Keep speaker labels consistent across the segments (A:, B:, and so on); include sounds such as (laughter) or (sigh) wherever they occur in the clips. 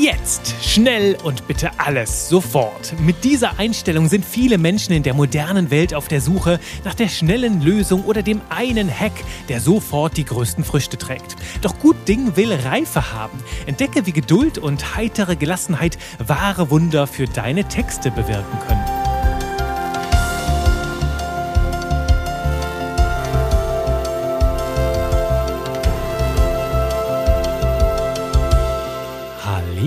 A: Jetzt, schnell und bitte alles, sofort. Mit dieser Einstellung sind viele Menschen in der modernen Welt auf der Suche nach der schnellen Lösung oder dem einen Hack, der sofort die größten Früchte trägt. Doch gut Ding will Reife haben. Entdecke, wie Geduld und heitere Gelassenheit wahre Wunder für deine Texte bewirken können.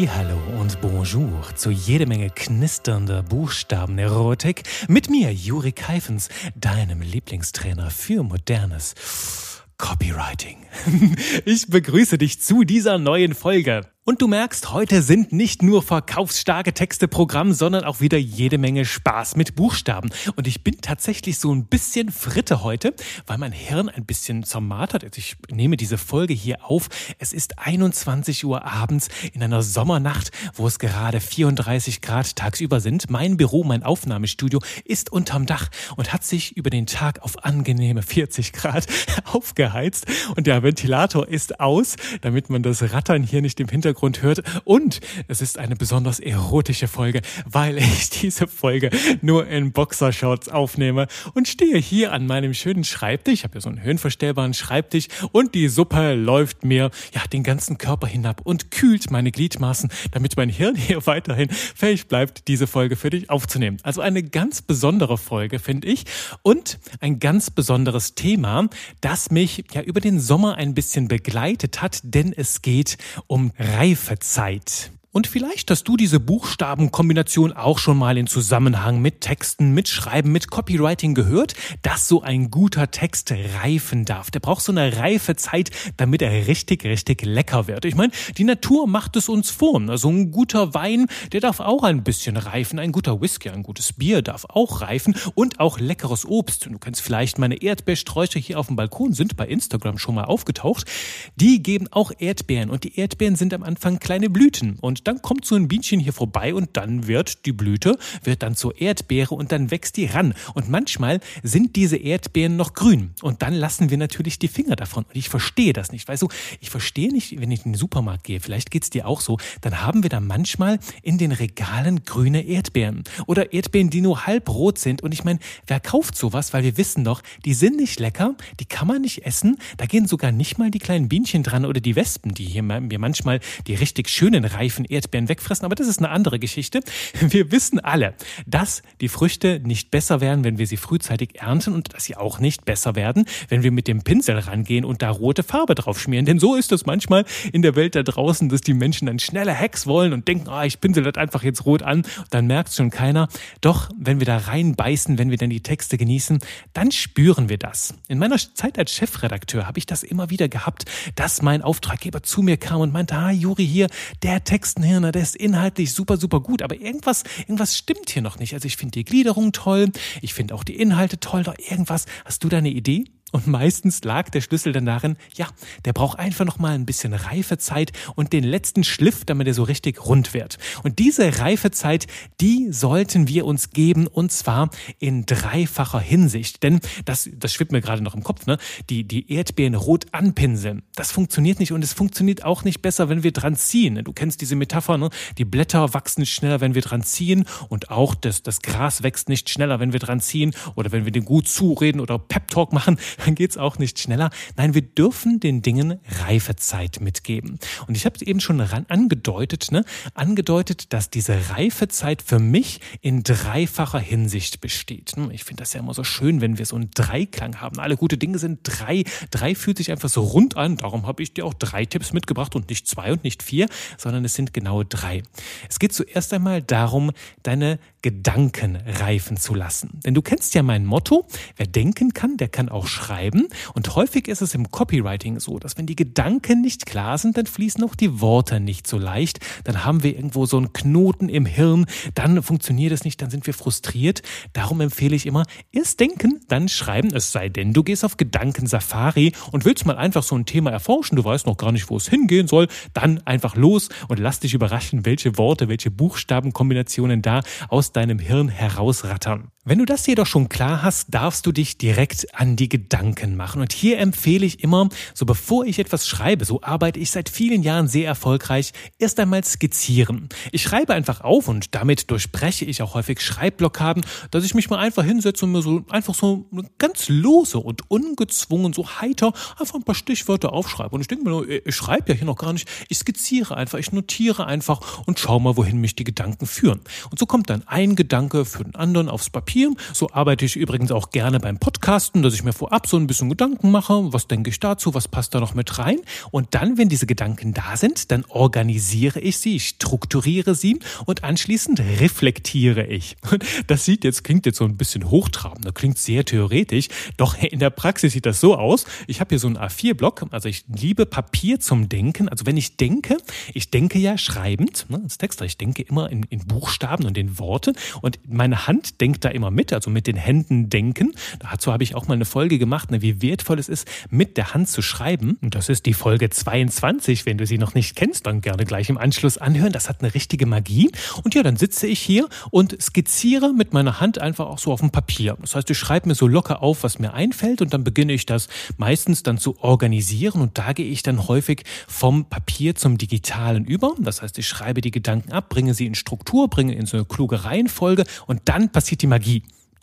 A: Hallo und Bonjour zu jede Menge knisternder Buchstabenerotik mit mir, Juri Keifens, deinem Lieblingstrainer für modernes Copywriting. (laughs) Ich begrüße dich zu dieser neuen Folge. Und du merkst, heute sind nicht nur verkaufsstarke Texte Programm, sondern auch wieder jede Menge Spaß mit Buchstaben. Und ich bin tatsächlich so ein bisschen Fritte heute, weil mein Hirn ein bisschen zermartert. Ich nehme diese Folge hier auf. Es ist 21 Uhr abends in einer Sommernacht, wo es gerade 34 Grad tagsüber sind. Mein Büro, mein Aufnahmestudio ist unterm Dach und hat sich über den Tag auf angenehme 40 Grad (laughs) aufgeheizt. Und der Ventilator ist aus, damit man das Rattern hier nicht im Hintergrund Hintergrund hört. Und es ist eine besonders erotische Folge, weil ich diese Folge nur in Boxershorts aufnehme und stehe hier an meinem schönen Schreibtisch. Ich habe ja so einen höhenverstellbaren Schreibtisch und die Suppe läuft mir ja den ganzen Körper hinab und kühlt meine Gliedmaßen, damit mein Hirn hier (laughs) weiterhin fähig bleibt, diese Folge für dich aufzunehmen. Also eine ganz besondere Folge, finde ich. Und ein ganz besonderes Thema, das mich ja über den Sommer ein bisschen begleitet hat, denn es geht um Reisen. Reifezeit. Und vielleicht hast du diese Buchstabenkombination auch schon mal in Zusammenhang mit Texten, mit Schreiben, mit Copywriting gehört, dass so ein guter Text reifen darf. Der braucht so eine reife Zeit, damit er richtig, richtig lecker wird. Ich meine, die Natur macht es uns vor. Also ein guter Wein, der darf auch ein bisschen reifen. Ein guter Whisky, ein gutes Bier darf auch reifen und auch leckeres Obst. Du kennst vielleicht meine Erdbeersträucher hier auf dem Balkon, sind bei Instagram schon mal aufgetaucht. Die geben auch Erdbeeren und die Erdbeeren sind am Anfang kleine Blüten und dann kommt so ein Bienchen hier vorbei und dann wird die Blüte, wird dann zur Erdbeere und dann wächst die ran. Und manchmal sind diese Erdbeeren noch grün und dann lassen wir natürlich die Finger davon. Und ich verstehe das nicht. Weißt du, ich verstehe nicht, wenn ich in den Supermarkt gehe, vielleicht geht's dir auch so, dann haben wir da manchmal in den Regalen grüne Erdbeeren oder Erdbeeren, die nur halb rot sind. Und ich meine, wer kauft sowas? Weil wir wissen doch, die sind nicht lecker, die kann man nicht essen. Da gehen sogar nicht mal die kleinen Bienchen dran oder die Wespen, die hier mir manchmal die richtig schönen reifen Erdbeeren wegfressen, aber das ist eine andere Geschichte. (laughs) Wir wissen alle, dass die Früchte nicht besser werden, wenn wir sie frühzeitig ernten und dass sie auch nicht besser werden, wenn wir mit dem Pinsel rangehen und da rote Farbe drauf schmieren. Denn so ist es manchmal in der Welt da draußen, dass die Menschen dann schnelle Hacks wollen und denken, ah, ich pinsel das einfach jetzt rot an, dann merkt es schon keiner. Doch wenn wir da reinbeißen, wenn wir dann die Texte genießen, dann spüren wir das. In meiner Zeit als Chefredakteur habe ich das immer wieder gehabt, dass mein Auftraggeber zu mir kam und meinte, ah, Juri hier, der Text Hirner, der ist inhaltlich super, super gut, aber irgendwas, irgendwas stimmt hier noch nicht. Also ich finde die Gliederung toll, ich finde auch die Inhalte toll, doch irgendwas. Hast du da eine Idee? Und meistens lag der Schlüssel dann darin, ja, der braucht einfach noch mal ein bisschen Reifezeit und den letzten Schliff, damit er so richtig rund wird. Und diese Reifezeit, die sollten wir uns geben und zwar in dreifacher Hinsicht. Denn das, das schwimmt mir gerade noch im Kopf, ne? Die, die Erdbeeren rot anpinseln. Das funktioniert nicht und es funktioniert auch nicht besser, wenn wir dran ziehen. Du kennst diese Metapher, ne? Die Blätter wachsen schneller, wenn wir dran ziehen und auch das, das Gras wächst nicht schneller, wenn wir dran ziehen oder wenn wir dem gut zureden oder Pep Talk machen dann geht's auch nicht schneller. Nein, wir dürfen den Dingen Reifezeit mitgeben. Und ich habe es eben schon angedeutet, ne? angedeutet, dass diese Reifezeit für mich in dreifacher Hinsicht besteht. Ne? Ich finde das ja immer so schön, wenn wir so einen Dreiklang haben. Alle gute Dinge sind drei. Drei fühlt sich einfach so rund an. Darum habe ich dir auch drei Tipps mitgebracht und nicht zwei und nicht vier, sondern es sind genau drei. Es geht zuerst einmal darum, deine Gedanken reifen zu lassen. Denn du kennst ja mein Motto, wer denken kann, der kann auch schreiben. Und häufig ist es im Copywriting so, dass wenn die Gedanken nicht klar sind, dann fließen auch die Worte nicht so leicht. Dann haben wir irgendwo so einen Knoten im Hirn, dann funktioniert es nicht, dann sind wir frustriert. Darum empfehle ich immer, erst denken, dann schreiben, es sei denn, du gehst auf Gedankensafari und willst mal einfach so ein Thema erforschen, du weißt noch gar nicht, wo es hingehen soll, dann einfach los und lass dich überraschen, welche Worte, welche Buchstabenkombinationen da aus deinem Hirn herausrattern. Wenn du das jedoch schon klar hast, darfst du dich direkt an die Gedanken machen. Und hier empfehle ich immer, so bevor ich etwas schreibe, so arbeite ich seit vielen Jahren sehr erfolgreich, erst einmal skizzieren. Ich schreibe einfach auf und damit durchbreche ich auch häufig Schreibblockaden, dass ich mich mal einfach hinsetze und mir so einfach so ganz lose und ungezwungen, so heiter einfach ein paar Stichwörter aufschreibe. Und ich denke mir, ich schreibe ja hier noch gar nicht, ich skizziere einfach, ich notiere einfach und schau mal, wohin mich die Gedanken führen. Und so kommt dann ein Gedanke für den anderen aufs Papier Papier. So arbeite ich übrigens auch gerne beim Podcasten, dass ich mir vorab so ein bisschen Gedanken mache. Was denke ich dazu? Was passt da noch mit rein? Und dann, wenn diese Gedanken da sind, dann organisiere ich sie, ich strukturiere sie und anschließend reflektiere ich. Das sieht jetzt, klingt jetzt so ein bisschen hochtrabend, das klingt sehr theoretisch. Doch in der Praxis sieht das so aus. Ich habe hier so einen A4-Block, also ich liebe Papier zum Denken. Also wenn ich denke, ich denke ja schreibend, ne, als Texter, ich denke immer in, in Buchstaben und in Worte und meine Hand denkt da immer immer mit, also mit den Händen denken. Dazu habe ich auch mal eine Folge gemacht, ne, wie wertvoll es ist, mit der Hand zu schreiben. Und das ist die Folge 22. Wenn du sie noch nicht kennst, dann gerne gleich im Anschluss anhören. Das hat eine richtige Magie. Und ja, dann sitze ich hier und skizziere mit meiner Hand einfach auch so auf dem Papier. Das heißt, ich schreibe mir so locker auf, was mir einfällt und dann beginne ich das meistens dann zu organisieren und da gehe ich dann häufig vom Papier zum Digitalen über. Das heißt, ich schreibe die Gedanken ab, bringe sie in Struktur, bringe in so eine kluge Reihenfolge und dann passiert die Magie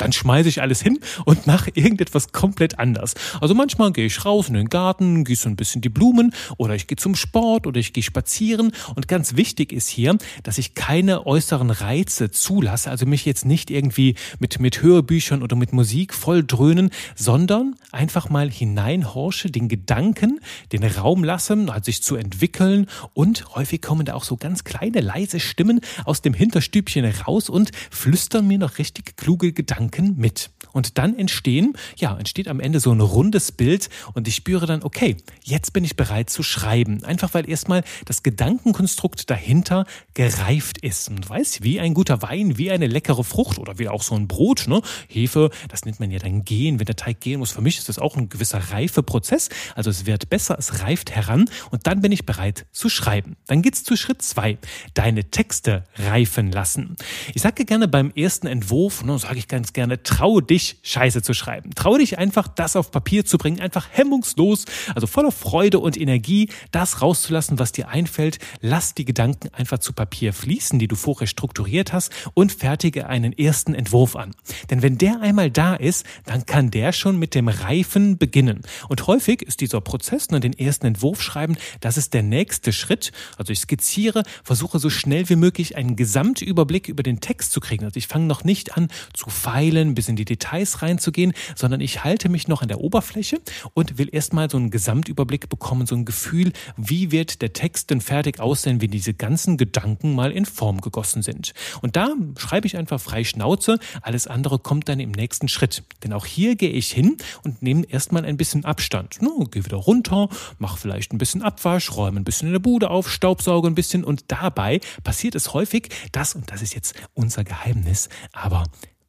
A: dann schmeiße ich alles hin und mache irgendetwas komplett anders. Also manchmal gehe ich raus in den Garten, gieße ein bisschen die Blumen oder ich gehe zum Sport oder ich gehe spazieren. Und ganz wichtig ist hier, dass ich keine äußeren Reize zulasse, also mich jetzt nicht irgendwie mit, mit Hörbüchern oder mit Musik voll dröhnen, sondern einfach mal hineinhorsche, den Gedanken, den Raum lassen, halt sich zu entwickeln und häufig kommen da auch so ganz kleine, leise Stimmen aus dem Hinterstübchen raus und flüstern mir noch richtig kluge Gedanken Gedanken mit. Und dann entstehen, ja, entsteht am Ende so ein rundes Bild und ich spüre dann, okay, jetzt bin ich bereit zu schreiben. Einfach weil erstmal das Gedankenkonstrukt dahinter gereift ist. Und weiß, wie ein guter Wein, wie eine leckere Frucht oder wie auch so ein Brot, ne? Hefe, das nennt man ja dann gehen, wenn der Teig gehen muss. Für mich ist das auch ein gewisser Reifeprozess. Also es wird besser, es reift heran und dann bin ich bereit zu schreiben. Dann geht's zu Schritt zwei. Deine Texte reifen lassen. Ich sage gerne beim ersten Entwurf, ne, sage ich ganz gerne, gerne, trau dich, Scheiße zu schreiben. Trau dich einfach, das auf Papier zu bringen, einfach hemmungslos, also voller Freude und Energie, das rauszulassen, was dir einfällt. Lass die Gedanken einfach zu Papier fließen, die du vorher strukturiert hast und fertige einen ersten Entwurf an. Denn wenn der einmal da ist, dann kann der schon mit dem Reifen beginnen. Und häufig ist dieser Prozess, ne, den ersten Entwurf schreiben, das ist der nächste Schritt. Also ich skizziere, versuche so schnell wie möglich einen Gesamtüberblick über den Text zu kriegen. Also ich fange noch nicht an zu feilen bis in die Details reinzugehen, sondern ich halte mich noch an der Oberfläche und will erstmal so einen Gesamtüberblick bekommen, so ein Gefühl, wie wird der Text denn fertig aussehen, wenn diese ganzen Gedanken mal in Form gegossen sind. Und da schreibe ich einfach frei Schnauze, alles andere kommt dann im nächsten Schritt. Denn auch hier gehe ich hin und nehme erstmal ein bisschen Abstand. No, gehe wieder runter, mache vielleicht ein bisschen Abwasch, räume ein bisschen in der Bude auf, staubsauge ein bisschen und dabei passiert es häufig, dass, und das ist jetzt unser Geheimnis, aber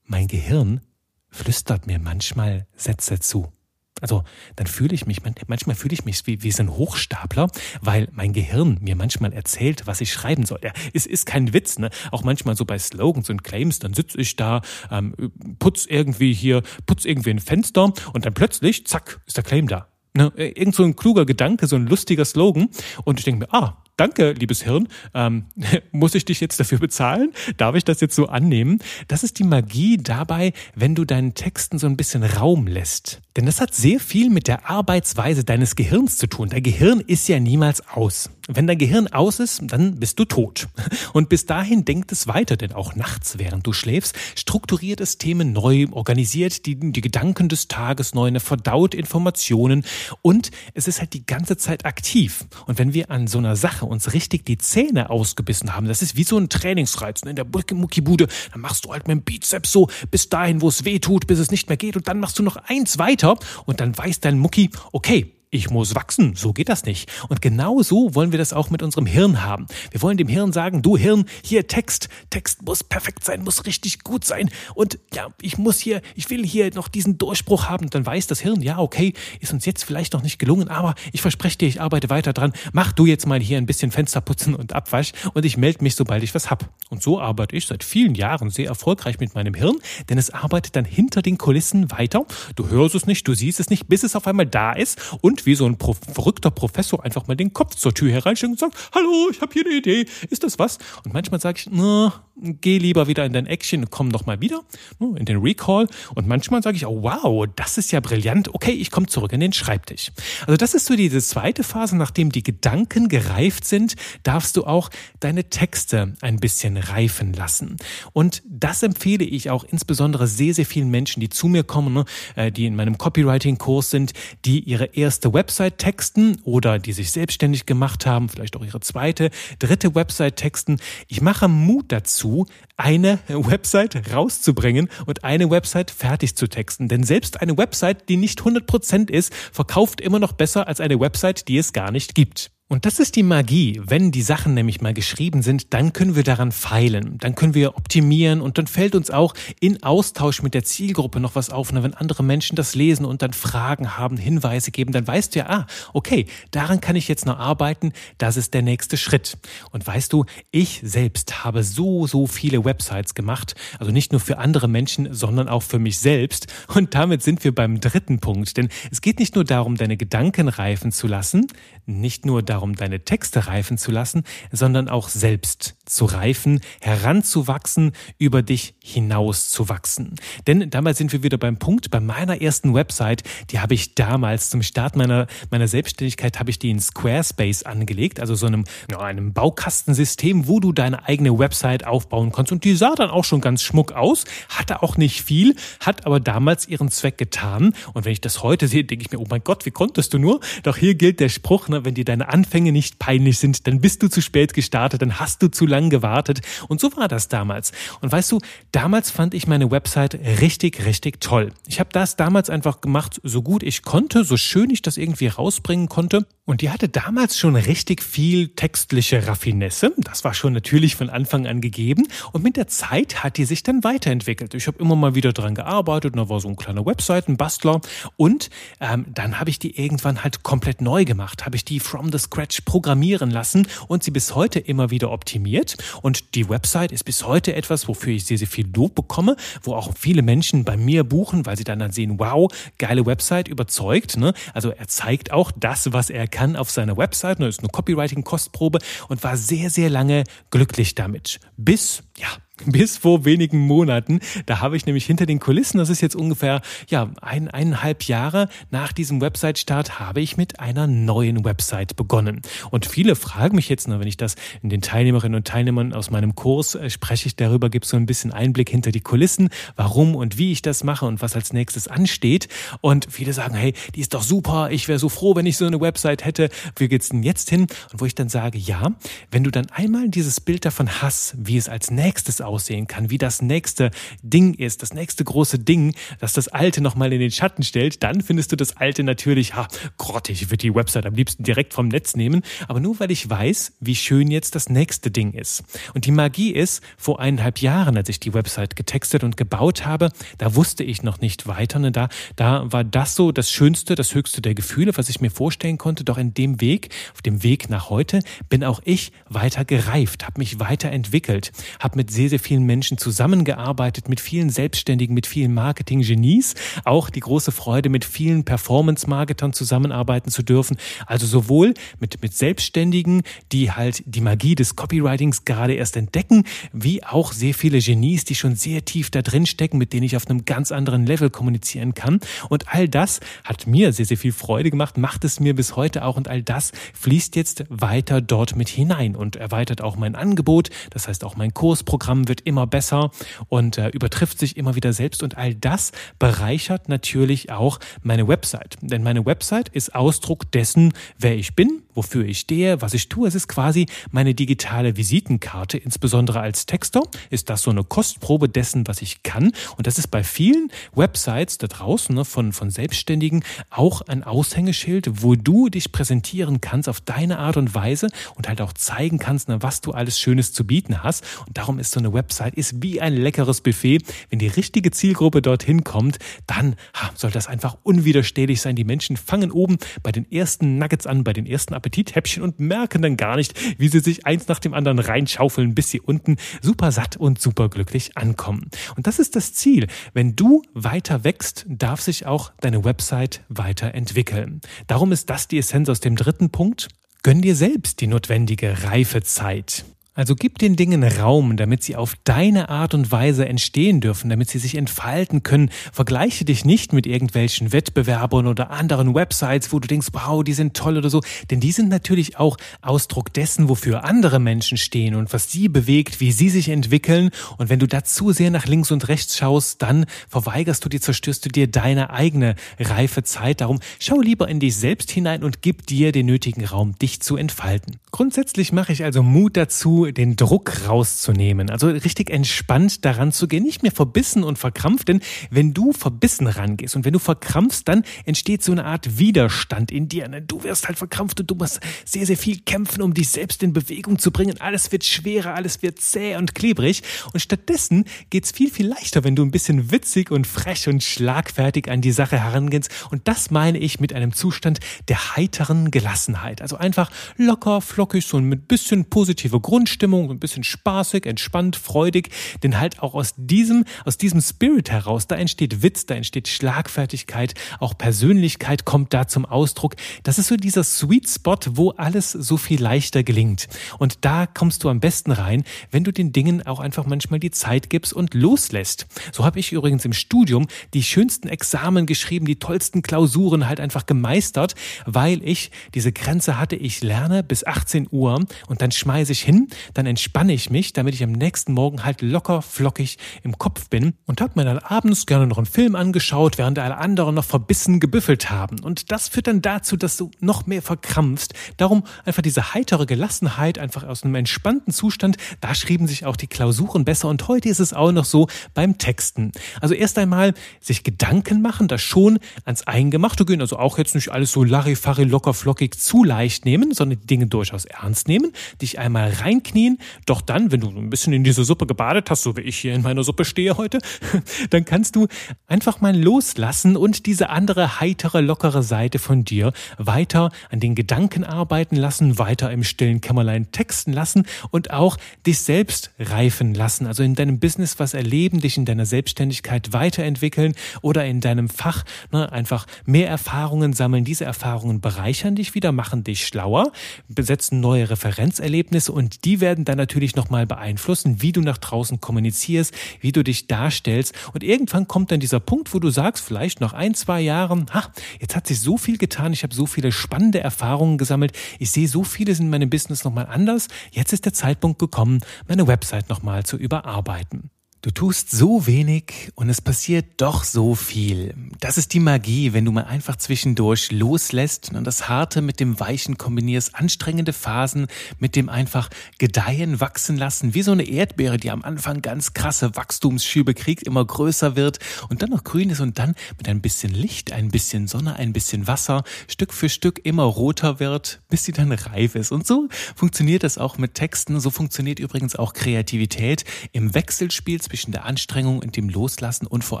A: mein Gehirn flüstert mir manchmal Sätze zu. Also dann fühle ich mich, manchmal fühle ich mich wie, wie so ein Hochstapler, weil mein Gehirn mir manchmal erzählt, was ich schreiben soll. Ja, es ist kein Witz, ne? Auch manchmal so bei Slogans und Claims, dann sitze ich da, ähm, putz irgendwie hier, putz irgendwie ein Fenster und dann plötzlich, zack, ist der Claim da. Ne? Irgend so ein kluger Gedanke, so ein lustiger Slogan. Und ich denke mir, ah, danke, liebes Hirn, ähm, (laughs) muss ich dich jetzt dafür bezahlen? Darf ich das jetzt so annehmen? Das ist die Magie dabei, wenn du deinen Texten so ein bisschen Raum lässt. Denn das hat sehr viel mit der Arbeitsweise deines Gehirns zu tun. Dein Gehirn ist ja niemals aus. Wenn dein Gehirn aus ist, dann bist du tot. (laughs) Und bis dahin denkt es weiter, denn auch nachts, während du schläfst, strukturiert es Themen neu, organisiert die, die Gedanken des Tages neu, ne, verdaut Informationen und es ist halt die ganze Zeit aktiv. Und wenn wir an so einer Sache uns richtig die Zähne ausgebissen haben, das ist wie so ein Trainingsreiz ne, in der Muckibude, dann machst du halt mit dem Bizeps so bis dahin, wo es weh tut, bis es nicht mehr geht. Und dann machst du noch eins weiter. Und dann weiß dein Mucki, okay, ich muss wachsen, so geht das nicht. Und genau so wollen wir das auch mit unserem Hirn haben. Wir wollen dem Hirn sagen, du Hirn, hier Text, Text muss perfekt sein, muss richtig gut sein. Und ja, ich muss hier, ich will hier noch diesen Durchbruch haben. Und dann weiß das Hirn, ja, okay, ist uns jetzt vielleicht noch nicht gelungen, aber ich verspreche dir, ich arbeite weiter dran. Mach du jetzt mal hier ein bisschen Fenster putzen und Abwasch und ich melde mich, sobald ich was hab. Und so arbeite ich seit vielen Jahren sehr erfolgreich mit meinem Hirn, denn es arbeitet dann hinter den Kulissen weiter. Du hörst es nicht, du siehst es nicht, bis es auf einmal da ist und wie so ein Pro verrückter Professor einfach mal den Kopf zur Tür hereinsteckt und sagt, hallo, ich habe hier eine Idee, ist das was? Und manchmal sage ich, na, geh lieber wieder in dein Action komm noch mal wieder ne, in den Recall. Und manchmal sage ich, oh wow, das ist ja brillant. Okay, ich komme zurück in den Schreibtisch. Also das ist so diese zweite Phase, nachdem die Gedanken gereift sind, darfst du auch deine Texte ein bisschen reifen lassen. Und das empfehle ich auch insbesondere sehr, sehr vielen Menschen, die zu mir kommen, ne, äh, die in meinem Copywriting-Kurs sind, die ihre erste Website texten oder die sich selbstständig gemacht haben, vielleicht auch ihre zweite, dritte Website texten. Ich mache Mut dazu, dazu, eine Website rauszubringen und eine Website fertig zu texten. Denn selbst eine Website, die nicht 100% ist, verkauft immer noch besser als eine Website, die es gar nicht gibt. Und das ist die Magie. Wenn die Sachen nämlich mal geschrieben sind, dann können wir daran feilen, dann können wir optimieren und dann fällt uns auch in Austausch mit der Zielgruppe noch was auf. Und wenn andere Menschen das lesen und dann Fragen haben, Hinweise geben, dann weißt du ja, ah, okay, daran kann ich jetzt noch arbeiten, das ist der nächste Schritt. Und weißt du, ich selbst habe so, so viele Websites gemacht, also nicht nur für andere Menschen, sondern auch für mich selbst. Und damit sind wir beim dritten Punkt, denn es geht nicht nur darum, deine Gedanken reifen zu lassen, nicht nur darum, darum, deine Texte reifen zu lassen, sondern auch selbst zu reifen, heranzuwachsen, über dich hinaus zu wachsen. Denn damals sind wir wieder beim Punkt, bei meiner ersten Website, die habe ich damals zum Start meiner, meiner Selbstständigkeit, habe ich die in Squarespace angelegt, also so einem, einem Baukastensystem, wo du deine eigene Website aufbauen kannst. Und die sah dann auch schon ganz schmuck aus, hatte auch nicht viel, hat aber damals ihren Zweck getan. Und wenn ich das heute sehe, denke ich mir, oh mein Gott, wie konntest du nur? Doch hier gilt der Spruch, ne, wenn dir deine Anfänge Anfänge nicht peinlich sind, dann bist du zu spät gestartet, dann hast du zu lang gewartet. Und so war das damals. Und weißt du, damals fand ich meine Website richtig, richtig toll. Ich habe das damals einfach gemacht, so gut ich konnte, so schön ich das irgendwie rausbringen konnte. Und die hatte damals schon richtig viel textliche Raffinesse. Das war schon natürlich von Anfang an gegeben. Und mit der Zeit hat die sich dann weiterentwickelt. Ich habe immer mal wieder dran gearbeitet. Und da war so ein kleiner Webseitenbastler. Und ähm, dann habe ich die irgendwann halt komplett neu gemacht. Habe ich die from the scratch programmieren lassen und sie bis heute immer wieder optimiert. Und die Website ist bis heute etwas, wofür ich sehr, sehr viel Lob bekomme, wo auch viele Menschen bei mir buchen, weil sie dann, dann sehen, wow, geile Website, überzeugt. Ne? Also er zeigt auch das, was er kann auf seiner Website, das ist eine Copywriting-Kostprobe und war sehr, sehr lange glücklich damit. Bis, ja, (laughs) bis vor wenigen Monaten. Da habe ich nämlich hinter den Kulissen, das ist jetzt ungefähr ja ein, eineinhalb Jahre nach diesem Website-Start, habe ich mit einer neuen Website begonnen. Und viele fragen mich jetzt, wenn ich das in den Teilnehmerinnen und Teilnehmern aus meinem Kurs äh, spreche ich darüber, gibt so ein bisschen Einblick hinter die Kulissen, warum und wie ich das mache und was als nächstes ansteht. Und viele sagen, hey, die ist doch super, ich wäre so froh, wenn ich so eine Website hätte. Wie geht's denn jetzt hin? Und wo ich dann sage, ja, wenn du dann einmal dieses Bild davon hast, wie es als nächstes aussehen kann, wie das nächste Ding ist, das nächste große Ding, das das alte nochmal in den Schatten stellt, dann findest du das alte natürlich, ha, grottig, ich würde die Website am liebsten direkt vom Netz nehmen, aber nur weil ich weiß, wie schön jetzt das nächste Ding ist. Und die Magie ist, vor eineinhalb Jahren, als ich die Website getextet und gebaut habe, da wusste ich noch nicht weiter, ne, da, da war das so das Schönste, das Höchste der Gefühle, was ich mir vorstellen konnte, doch in dem Weg, auf dem Weg nach heute, bin auch ich weiter gereift, habe mich weiterentwickelt, habe mit sehr, sehr sehr vielen Menschen zusammengearbeitet, mit vielen Selbstständigen, mit vielen Marketing-Genies. Auch die große Freude, mit vielen Performance-Marketern zusammenarbeiten zu dürfen. Also sowohl mit, mit Selbstständigen, die halt die Magie des Copywritings gerade erst entdecken, wie auch sehr viele Genies, die schon sehr tief da drin stecken, mit denen ich auf einem ganz anderen Level kommunizieren kann. Und all das hat mir sehr, sehr viel Freude gemacht, macht es mir bis heute auch und all das fließt jetzt weiter dort mit hinein und erweitert auch mein Angebot, das heißt auch mein Kursprogramm wird immer besser und äh, übertrifft sich immer wieder selbst und all das bereichert natürlich auch meine Website. Denn meine Website ist Ausdruck dessen, wer ich bin, wofür ich stehe, was ich tue. Es ist quasi meine digitale Visitenkarte, insbesondere als Texter ist das so eine Kostprobe dessen, was ich kann. Und das ist bei vielen Websites da draußen ne, von, von Selbstständigen auch ein Aushängeschild, wo du dich präsentieren kannst auf deine Art und Weise und halt auch zeigen kannst, ne, was du alles Schönes zu bieten hast. Und darum ist so eine Website ist wie ein leckeres Buffet. Wenn die richtige Zielgruppe dorthin kommt, dann ha, soll das einfach unwiderstehlich sein. Die Menschen fangen oben bei den ersten Nuggets an, bei den ersten Appetithäppchen und merken dann gar nicht, wie sie sich eins nach dem anderen reinschaufeln, bis sie unten super satt und super glücklich ankommen. Und das ist das Ziel. Wenn du weiter wächst, darf sich auch deine Website weiterentwickeln. Darum ist das die Essenz aus dem dritten Punkt. Gönn dir selbst die notwendige Reifezeit. Also gib den Dingen Raum, damit sie auf deine Art und Weise entstehen dürfen, damit sie sich entfalten können. Vergleiche dich nicht mit irgendwelchen Wettbewerbern oder anderen Websites, wo du denkst, wow, die sind toll oder so, denn die sind natürlich auch Ausdruck dessen, wofür andere Menschen stehen und was sie bewegt, wie sie sich entwickeln. Und wenn du da zu sehr nach links und rechts schaust, dann verweigerst du dir, zerstörst du dir deine eigene reife Zeit. Darum schau lieber in dich selbst hinein und gib dir den nötigen Raum, dich zu entfalten. Grundsätzlich mache ich also Mut dazu, den Druck rauszunehmen. Also richtig entspannt daran zu gehen, nicht mehr verbissen und verkrampft, denn wenn du verbissen rangehst und wenn du verkrampfst, dann entsteht so eine Art Widerstand in dir. Ne? Du wirst halt verkrampft und du musst sehr, sehr viel kämpfen, um dich selbst in Bewegung zu bringen. Alles wird schwerer, alles wird zäh und klebrig. Und stattdessen geht's viel, viel leichter, wenn du ein bisschen witzig und frech und schlagfertig an die Sache herangehst. Und das meine ich mit einem Zustand der heiteren Gelassenheit. Also einfach locker, flockig, so mit bisschen positiver Grundstimmung Stimmung, ein bisschen spaßig, entspannt, freudig, denn halt auch aus diesem, aus diesem Spirit heraus, da entsteht Witz, da entsteht Schlagfertigkeit, auch Persönlichkeit kommt da zum Ausdruck. Das ist so dieser Sweet Spot, wo alles so viel leichter gelingt. Und da kommst du am besten rein, wenn du den Dingen auch einfach manchmal die Zeit gibst und loslässt. So habe ich übrigens im Studium die schönsten Examen geschrieben, die tollsten Klausuren halt einfach gemeistert, weil ich diese Grenze hatte, ich lerne bis 18 Uhr und dann schmeiße ich hin, dann entspanne ich mich, damit ich am nächsten Morgen halt locker flockig im Kopf bin und habe mir dann abends gerne noch einen Film angeschaut, während alle anderen noch verbissen gebüffelt haben. Und das führt dann dazu, dass du noch mehr verkrampfst. Darum einfach diese heitere Gelassenheit, einfach aus einem entspannten Zustand, da schrieben sich auch die Klausuren besser. Und heute ist es auch noch so beim Texten. Also erst einmal sich Gedanken machen, das schon ans Eingemachte gehen, also auch jetzt nicht alles so Larifari locker flockig zu leicht nehmen, sondern die Dinge durchaus ernst nehmen, dich einmal reinknien Knien. Doch dann, wenn du ein bisschen in diese Suppe gebadet hast, so wie ich hier in meiner Suppe stehe heute, (laughs) dann kannst du einfach mal loslassen und diese andere heitere, lockere Seite von dir weiter an den Gedanken arbeiten lassen, weiter im stillen Kämmerlein texten lassen und auch dich selbst reifen lassen. Also in deinem Business was erleben, dich in deiner Selbstständigkeit weiterentwickeln oder in deinem Fach ne, einfach mehr Erfahrungen sammeln. Diese Erfahrungen bereichern dich wieder, machen dich schlauer, besetzen neue Referenzerlebnisse und die werden dann natürlich nochmal beeinflussen, wie du nach draußen kommunizierst, wie du dich darstellst. Und irgendwann kommt dann dieser Punkt, wo du sagst, vielleicht nach ein, zwei Jahren, ha, jetzt hat sich so viel getan, ich habe so viele spannende Erfahrungen gesammelt, ich sehe so vieles in meinem Business nochmal anders. Jetzt ist der Zeitpunkt gekommen, meine Website nochmal zu überarbeiten. Du tust so wenig und es passiert doch so viel. Das ist die Magie, wenn du mal einfach zwischendurch loslässt und das Harte mit dem Weichen kombinierst, anstrengende Phasen mit dem einfach gedeihen, wachsen lassen, wie so eine Erdbeere, die am Anfang ganz krasse Wachstumsschübe kriegt, immer größer wird und dann noch grün ist und dann mit ein bisschen Licht, ein bisschen Sonne, ein bisschen Wasser, Stück für Stück immer roter wird, bis sie dann reif ist. Und so funktioniert das auch mit Texten, so funktioniert übrigens auch Kreativität im Wechselspiel zwischen der Anstrengung und dem Loslassen und vor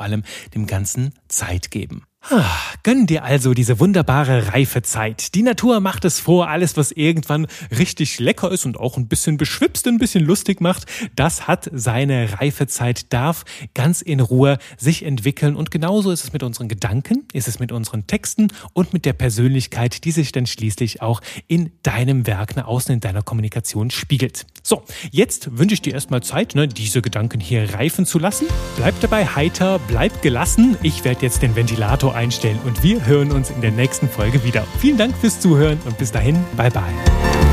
A: allem dem Ganzen Zeit geben. Gönn dir also diese wunderbare Reifezeit. Die Natur macht es vor, alles, was irgendwann richtig lecker ist und auch ein bisschen beschwipst, ein bisschen lustig macht, das hat seine Reifezeit, darf ganz in Ruhe sich entwickeln. Und genauso ist es mit unseren Gedanken, ist es mit unseren Texten und mit der Persönlichkeit, die sich dann schließlich auch in deinem Werk nach außen, in deiner Kommunikation spiegelt. So, jetzt wünsche ich dir erstmal Zeit, ne, diese Gedanken hier reifen zu lassen. Bleib dabei heiter, bleib gelassen. Ich werde jetzt den Ventilator Auto einstellen und wir hören uns in der nächsten Folge wieder. Vielen Dank fürs Zuhören und bis dahin, bye bye.